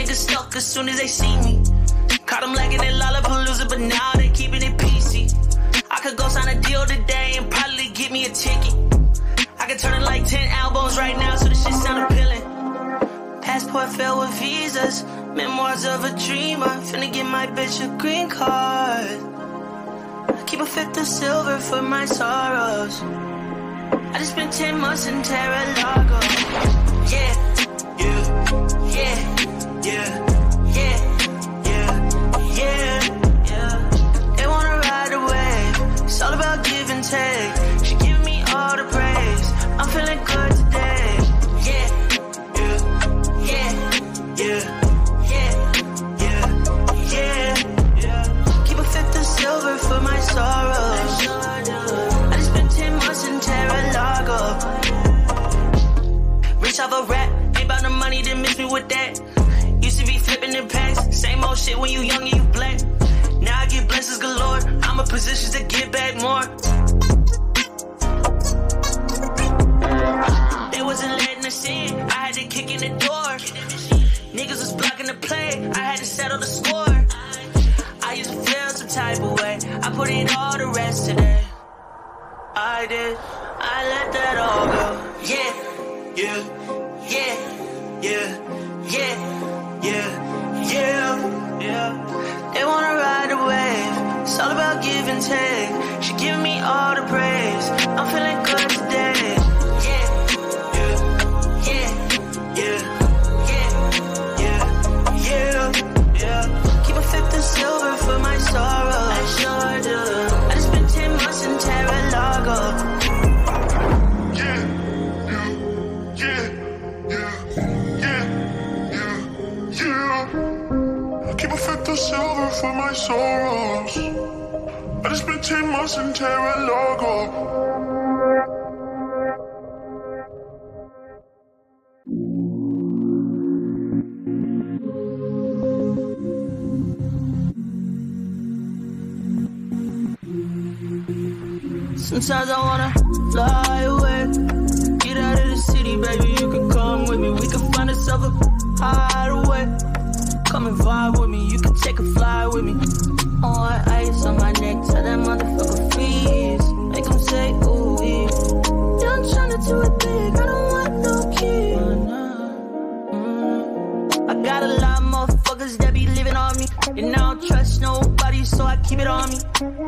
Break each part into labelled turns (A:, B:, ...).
A: niggas stuck as soon as they see me. Caught them lagging at Lollapalooza, but now they keeping it PC. I could go sign a deal today and probably get me a ticket. I could turn in like 10 albums right now, so this shit sound appealing. Passport filled with visas, memoirs of a dreamer. Finna get my bitch a green card. Keep a fifth of silver for my sorrows. I just spent 10 months in Terra Lago. Yeah, yeah, yeah. Yeah. Sometimes I wanna fly away. Get out of the city, baby. You can come with me. We can find ourselves a hideaway. Come and vibe with me. You can take a fly with me. On ice on my neck. Tell that so I keep it on me.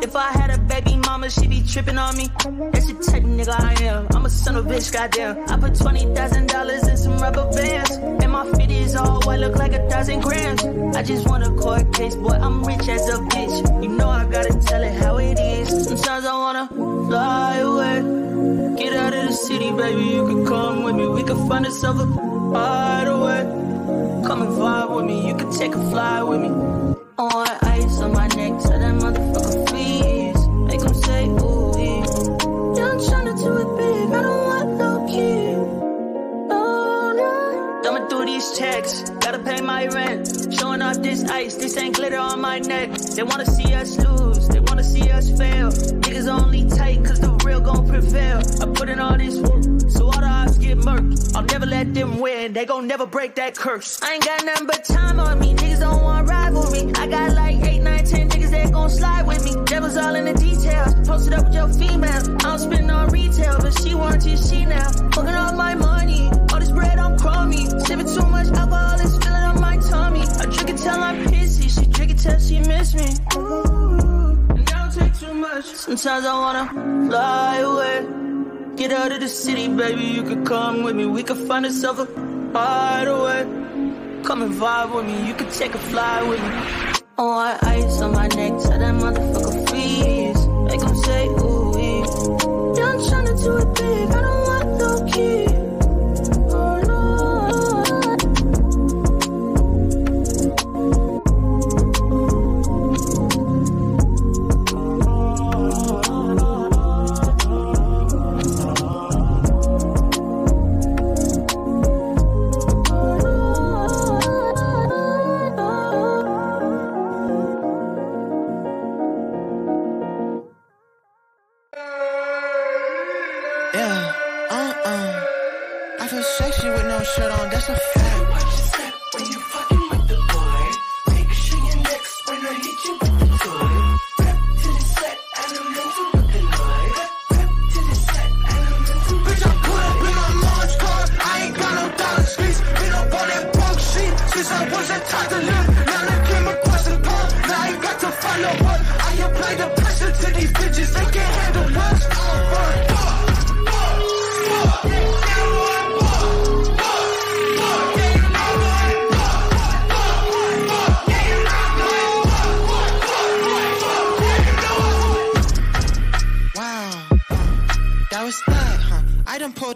A: If I had a baby mama, she be tripping on me. That's type of nigga I am. I'm a son of a bitch, goddamn. I put $20,000 in some rubber bands. And my fit is all white, look like a thousand grams. I just want a court case, boy, I'm rich as a bitch. You know I gotta tell it how it is. Sometimes I wanna fly away. Get out of the city, baby, you can come with me. We can find ourselves a hideaway. Come and vibe with me, you can take a fly with me. My neck. They wanna see us lose, they wanna see us fail. Niggas only tight, cause the real gon' prevail. I put in all this work, so all the odds get murky. I'll never let them win, they gon' never break that curse. I ain't got nothing but time on me, niggas don't want rivalry. I got like 8, 9, 10 niggas that gon' slide with me. Devil's all in the details, posted up with your female. I don't spend on retail, but she wants his she now. Fucking all my money, Sometimes I wanna fly away. Get out of the city, baby, you can come with me. We can find ourselves a hideaway. Come and vibe with me, you can take a fly with me. On ice on my neck, tell that motherfucker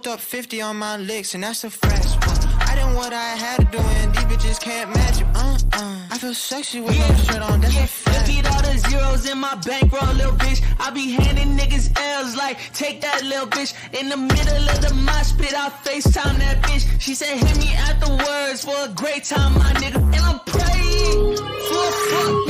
B: Up 50 on my licks, and that's a fresh one. I done what I had to do, and these bitches can't match it. Uh, uh. I feel sexy with no shirt on, that's a fact.
A: Beat all the zeros in my bankroll, little bitch. I be handing niggas L's like, take that little bitch. In the middle of the mosh pit, I FaceTime that bitch. She said, hit me afterwards for a great time, my nigga. And I'm praying for a fuck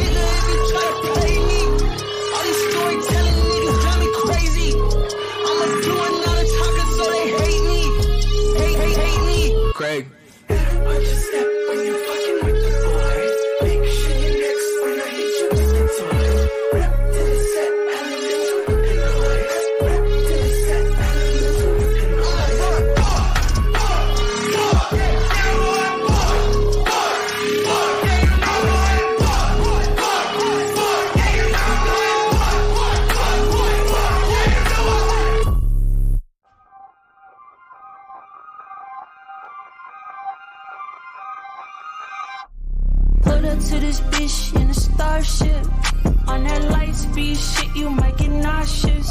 A: speed shit, you might get nauseous.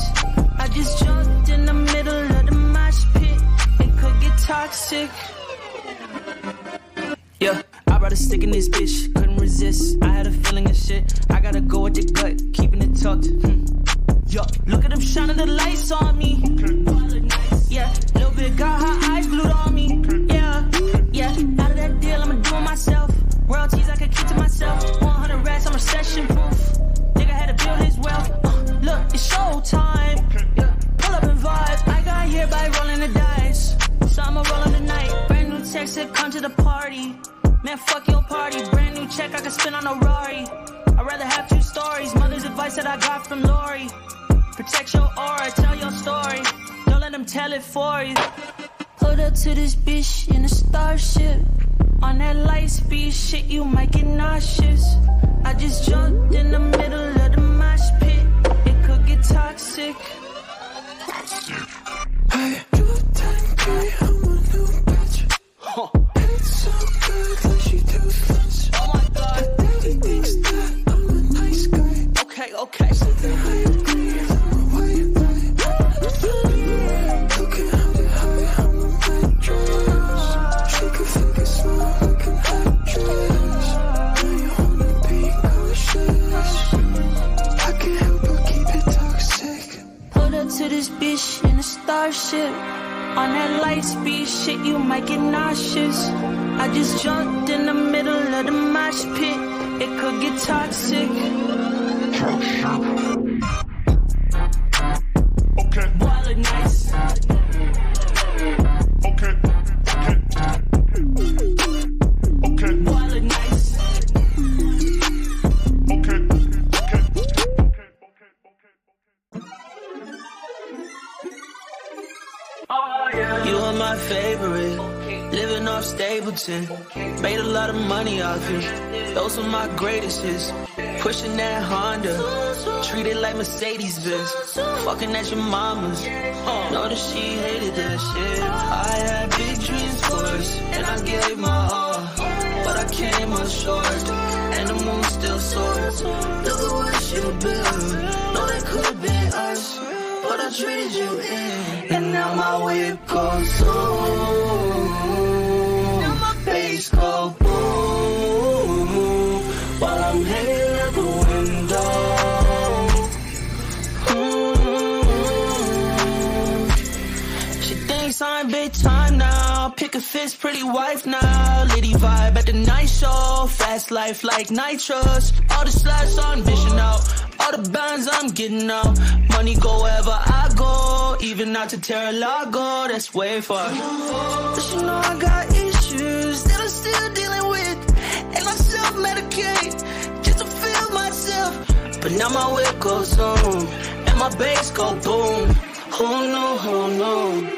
A: I just jumped in the middle of the mosh pit. It could get toxic. Yeah, I brought a stick in this bitch, couldn't resist. I had a feeling of shit. I gotta go with the gut, keeping it tucked. Hmm. Look at them shining the lights on me. I can spin on a Rari. I'd rather have two stories. Mother's advice that I got from Lori. Protect your aura, tell your story. Don't let them tell it for you. Put up to this bitch in a starship. On that light speed shit, you might get nauseous. I just jumped in the middle of the mosh pit. It could get toxic.
B: Hey,
A: On that light speed shit, you might get nauseous. I just jumped in the middle of the mosh pit. It could get toxic.
C: Okay,
A: Living off Stapleton. Made a lot of money off it. Those were my greatest hits. Pushing that Honda. Treat it like Mercedes Benz. Fucking at your mama's. Know that she hated that shit. I had big dreams for us. And I gave my all. But I came up short. And the moon still soars. Look at what you built. I traded you in. And now my whip goes zoom. Now my bass go boom. While I'm hanging out the window. Mm. She thinks I'm big time now. Pick a fist, pretty wife now. Liddy vibe at the night show. Fast life like nitrous. All the slots on vision out. All the bands I'm getting out. Money go wherever I go. Even out to Terra-Lago, that's way far. But you know I got issues that I'm still dealing with. And I self-medicate just to feel myself. But now my whip goes on. And my bass go boom. Oh, who knew, oh, who knew?